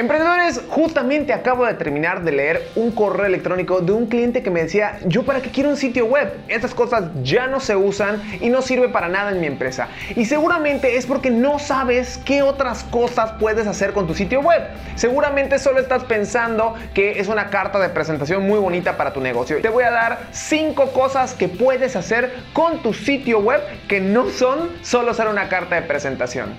Emprendedores, justamente acabo de terminar de leer un correo electrónico de un cliente que me decía, yo para qué quiero un sitio web, estas cosas ya no se usan y no sirve para nada en mi empresa. Y seguramente es porque no sabes qué otras cosas puedes hacer con tu sitio web. Seguramente solo estás pensando que es una carta de presentación muy bonita para tu negocio. Te voy a dar 5 cosas que puedes hacer con tu sitio web que no son solo ser una carta de presentación.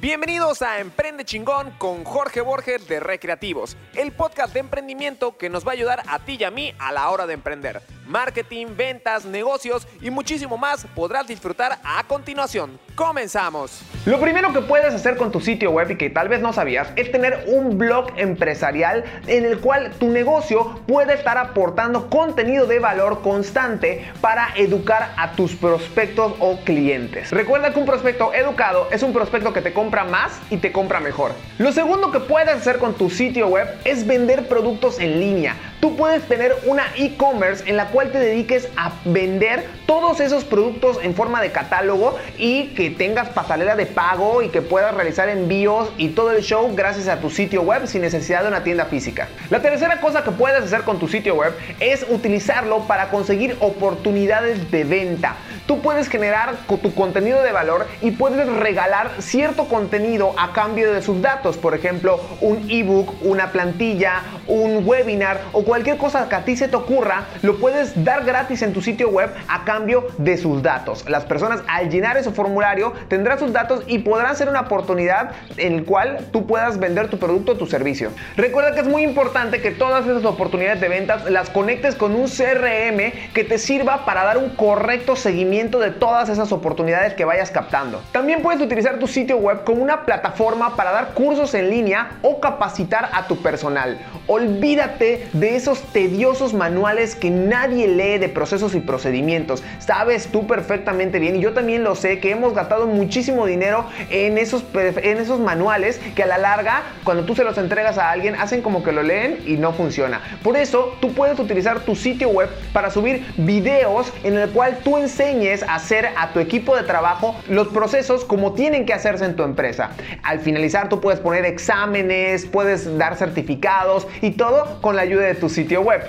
Bienvenidos a Emprende Chingón con Jorge Borges de Recreativos, el podcast de emprendimiento que nos va a ayudar a ti y a mí a la hora de emprender. Marketing, ventas, negocios y muchísimo más podrás disfrutar a continuación. Comenzamos. Lo primero que puedes hacer con tu sitio web y que tal vez no sabías es tener un blog empresarial en el cual tu negocio puede estar aportando contenido de valor constante para educar a tus prospectos o clientes. Recuerda que un prospecto educado es un prospecto que te compra más y te compra mejor. Lo segundo que puedes hacer con tu sitio web es vender productos en línea. Tú puedes tener una e-commerce en la cual te dediques a vender todos esos productos en forma de catálogo y que tengas pasarela de pago y que puedas realizar envíos y todo el show gracias a tu sitio web sin necesidad de una tienda física. La tercera cosa que puedes hacer con tu sitio web es utilizarlo para conseguir oportunidades de venta. Tú puedes generar tu contenido de valor y puedes regalar cierto contenido a cambio de sus datos. Por ejemplo, un ebook, una plantilla, un webinar o cualquier cosa que a ti se te ocurra, lo puedes dar gratis en tu sitio web a cambio de sus datos. Las personas al llenar ese formulario tendrán sus datos y podrán ser una oportunidad en el cual tú puedas vender tu producto o tu servicio. Recuerda que es muy importante que todas esas oportunidades de ventas las conectes con un CRM que te sirva para dar un correcto seguimiento de todas esas oportunidades que vayas captando. También puedes utilizar tu sitio web como una plataforma para dar cursos en línea o capacitar a tu personal. Olvídate de esos tediosos manuales que nadie lee de procesos y procedimientos. Sabes tú perfectamente bien y yo también lo sé que hemos gastado muchísimo dinero en esos, en esos manuales que a la larga cuando tú se los entregas a alguien hacen como que lo leen y no funciona. Por eso tú puedes utilizar tu sitio web para subir videos en el cual tú enseñes hacer a tu equipo de trabajo los procesos como tienen que hacerse en tu empresa. Al finalizar tú puedes poner exámenes, puedes dar certificados y todo con la ayuda de tu sitio web.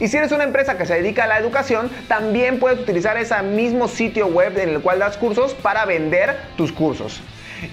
Y si eres una empresa que se dedica a la educación, también puedes utilizar ese mismo sitio web en el cual das cursos para vender tus cursos.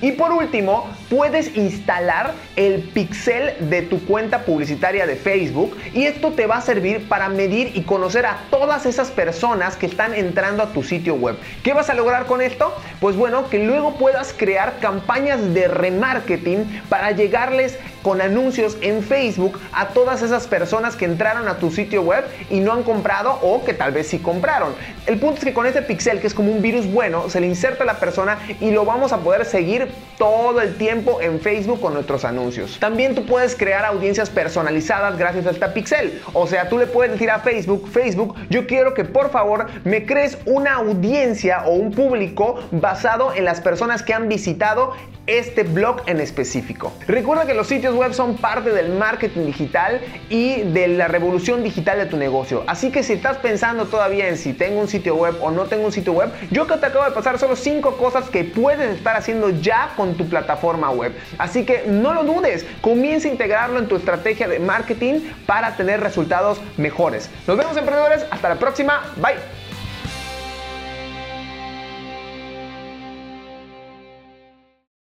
Y por último, puedes instalar el pixel de tu cuenta publicitaria de Facebook y esto te va a servir para medir y conocer a todas esas personas que están entrando a tu sitio web. ¿Qué vas a lograr con esto? Pues bueno, que luego puedas crear campañas de remarketing para llegarles con anuncios en Facebook a todas esas personas que entraron a tu sitio web y no han comprado o que tal vez sí compraron. El punto es que con este pixel, que es como un virus bueno, se le inserta a la persona y lo vamos a poder seguir todo el tiempo en Facebook con nuestros anuncios. También tú puedes crear audiencias personalizadas gracias a este pixel. O sea, tú le puedes decir a Facebook, Facebook, yo quiero que por favor me crees una audiencia o un público basado en las personas que han visitado este blog en específico. Recuerda que los sitios web son parte del marketing digital y de la revolución digital de tu negocio. Así que si estás pensando todavía en si tengo un sitio web o no tengo un sitio web, yo que te acabo de pasar solo 5 cosas que puedes estar haciendo ya con tu plataforma web. Así que no lo dudes, comienza a integrarlo en tu estrategia de marketing para tener resultados mejores. Nos vemos emprendedores, hasta la próxima, bye.